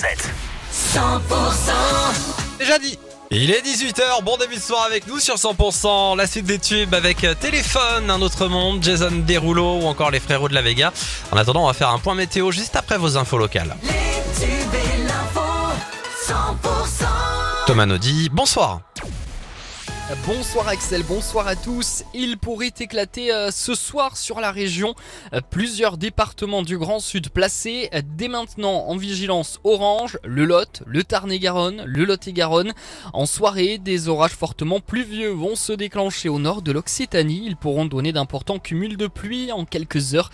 100% Déjà dit. Il est 18h, bon début de soir avec nous sur 100%, la suite des tubes avec euh, Téléphone, Un autre monde, Jason Derulo ou encore les frérots de la Vega. En attendant, on va faire un point météo juste après vos infos locales. Les tubes et l'info 100% Thomas Naudy, bonsoir. Bonsoir Axel, bonsoir à tous. Il pourrait éclater euh, ce soir sur la région. Euh, plusieurs départements du Grand Sud placés euh, dès maintenant en vigilance orange, le Lot, le Tarn-et-Garonne, le Lot-et-Garonne. En soirée, des orages fortement pluvieux vont se déclencher au nord de l'Occitanie. Ils pourront donner d'importants cumuls de pluie en quelques heures.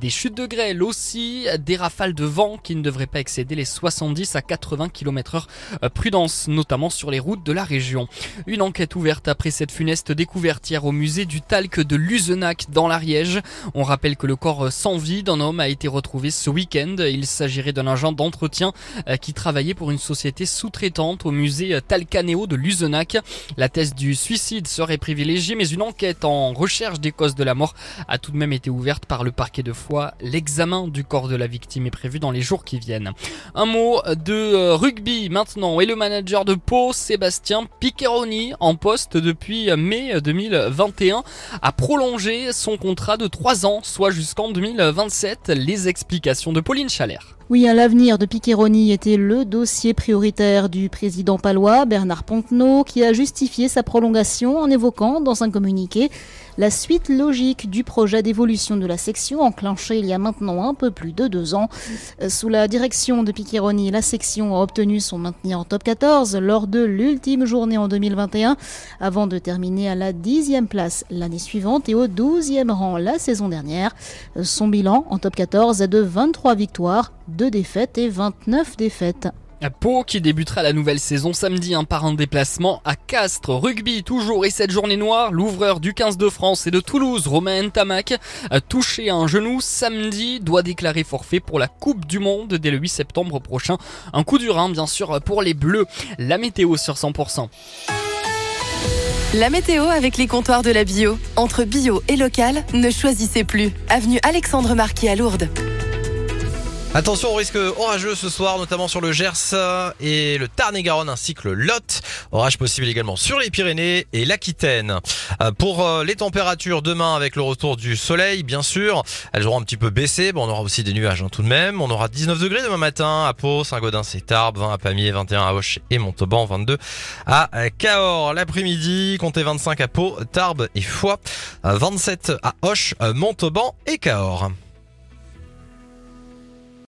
Des chutes de grêle aussi, des rafales de vent qui ne devraient pas excéder les 70 à 80 km heure. Prudence, notamment sur les routes de la région. Une enquête ouverte après cette funeste découverte hier au musée du talc de Luzenac dans l'Ariège. On rappelle que le corps sans vie d'un homme a été retrouvé ce week-end. Il s'agirait d'un agent d'entretien euh, qui travaillait pour une société sous-traitante au musée Talcanéo de Luzenac. La thèse du suicide serait privilégiée, mais une enquête en recherche des causes de la mort a tout de même été ouverte par le parquet de Foix. L'examen du corps de la victime est prévu dans les jours qui viennent. Un mot de euh, rugby maintenant et le manager de Pau, Sébastien Piccheroni, en poste depuis mai 2021, a prolongé son contrat de 3 ans, soit jusqu'en 2027. Les explications de Pauline Chalère. Oui, à l'avenir de Piccheroni était le dossier prioritaire du président palois, Bernard Pontenot, qui a justifié sa prolongation en évoquant dans un communiqué la suite logique du projet d'évolution de la section enclenché il y a maintenant un peu plus de deux ans. Euh, Sous la direction de Piccheroni, la section a obtenu son maintien en top 14 lors de l'ultime journée en 2021, avant de terminer à la dixième place l'année suivante et au douzième rang la saison dernière. Euh, Son bilan en top 14 est de 23 victoires, 2 défaites et 29 défaites. Pau qui débutera la nouvelle saison samedi hein, par un déplacement à Castres. Rugby toujours et cette journée noire, l'ouvreur du 15 de France et de Toulouse, Romain Tamac, a touché à un genou samedi, doit déclarer forfait pour la Coupe du Monde dès le 8 septembre prochain. Un coup dur hein, bien sûr pour les Bleus. La météo sur 100%. La météo avec les comptoirs de la bio. Entre bio et local, ne choisissez plus. Avenue Alexandre Marquis à Lourdes. Attention au risque orageux ce soir, notamment sur le Gers et le Tarn-et-Garonne ainsi que le Lot. Orage possible également sur les Pyrénées et l'Aquitaine. Euh, Pour euh, les températures demain avec le retour du soleil, bien sûr, elles auront un petit peu baissé. Bon, on aura aussi des nuages hein, tout de même. On aura 19 degrés demain matin à Pau, Saint-Gaudens et Tarbes, 20 à Pamiers, 21 à Auch et Montauban, 22 à euh, Cahors. L'après-midi, comptez 25 à Pau, Tarbes et Foix, euh, 27 à Auch, Montauban et Cahors.